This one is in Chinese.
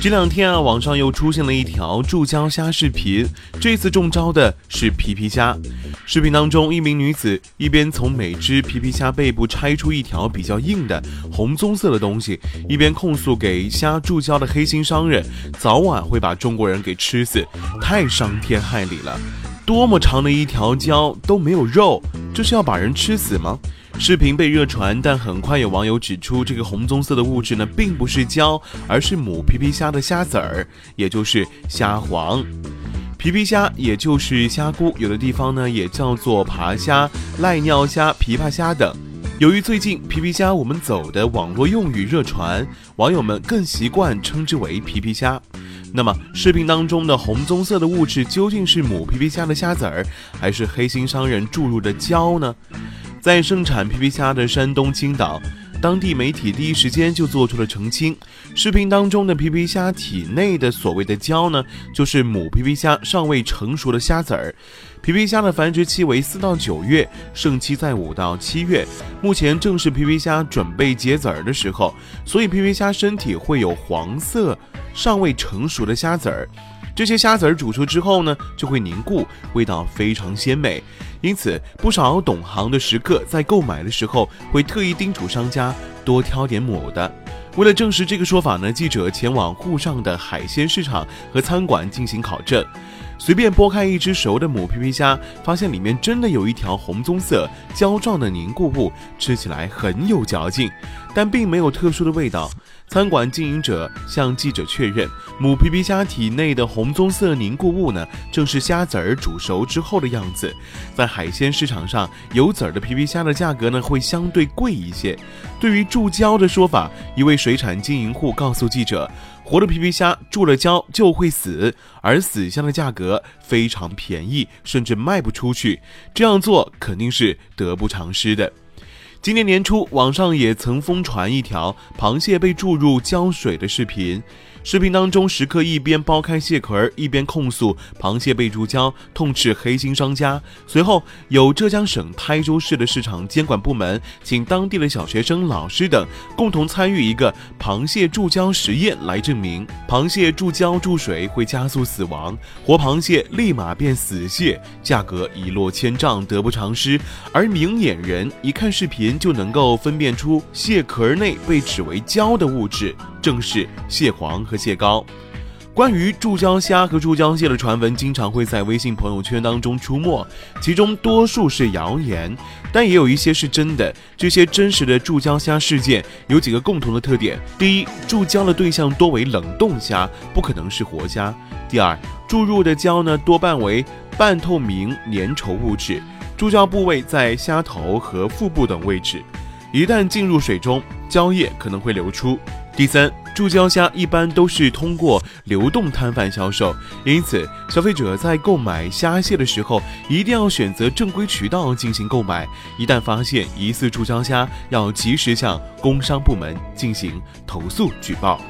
这两天啊，网上又出现了一条注胶虾视频。这次中招的是皮皮虾。视频当中，一名女子一边从每只皮皮虾背部拆出一条比较硬的红棕色的东西，一边控诉给虾注胶的黑心商人早晚会把中国人给吃死，太伤天害理了。多么长的一条胶都没有肉，这是要把人吃死吗？视频被热传，但很快有网友指出，这个红棕色的物质呢，并不是胶，而是母皮皮虾的虾籽儿，也就是虾黄。皮皮虾也就是虾菇，有的地方呢也叫做爬虾、赖尿虾、琵琶虾等。由于最近皮皮虾我们走的网络用语热传，网友们更习惯称之为皮皮虾。那么，视频当中的红棕色的物质究竟是母皮皮虾的虾籽儿，还是黑心商人注入的胶呢？在盛产皮皮虾的山东青岛，当地媒体第一时间就做出了澄清。视频当中的皮皮虾体内的所谓的胶呢，就是母皮皮虾尚未成熟的虾籽儿。皮皮虾的繁殖期为四到九月，盛期在五到七月。目前正是皮皮虾准备结籽儿的时候，所以皮皮虾身体会有黄色尚未成熟的虾籽儿。这些虾子儿煮熟之后呢，就会凝固，味道非常鲜美。因此，不少懂行的食客在购买的时候会特意叮嘱商家多挑点母的。为了证实这个说法呢，记者前往沪上的海鲜市场和餐馆进行考证，随便剥开一只熟的母皮皮虾，发现里面真的有一条红棕色胶状的凝固物，吃起来很有嚼劲，但并没有特殊的味道。餐馆经营者向记者确认，母皮皮虾体内的红棕色凝固物呢，正是虾籽儿煮熟之后的样子。在海鲜市场上，有籽儿的皮皮虾的价格呢，会相对贵一些。对于注胶的说法，一位水产经营户告诉记者，活的皮皮虾注了胶就会死，而死虾的价格非常便宜，甚至卖不出去。这样做肯定是得不偿失的。今年年初，网上也曾疯传一条螃蟹被注入胶水的视频。视频当中，食客一边剥开蟹壳，一边控诉螃蟹被注胶，痛斥黑心商家。随后，有浙江省台州市的市场监管部门请当地的小学生、老师等共同参与一个螃蟹注胶实验，来证明螃蟹注胶注水会加速死亡，活螃蟹立马变死蟹，价格一落千丈，得不偿失。而明眼人一看视频就能够分辨出蟹壳内被指为胶的物质。正是蟹黄和蟹膏。关于注胶虾和注胶蟹的传闻，经常会在微信朋友圈当中出没，其中多数是谣言，但也有一些是真的。这些真实的注胶虾事件有几个共同的特点：第一，注胶的对象多为冷冻虾，不可能是活虾；第二，注入的胶呢多半为半透明粘稠物质，注胶部位在虾头和腹部等位置，一旦进入水中，胶液可能会流出。第三，注胶虾一般都是通过流动摊贩销售，因此消费者在购买虾蟹的时候，一定要选择正规渠道进行购买。一旦发现疑似注胶虾，要及时向工商部门进行投诉举报。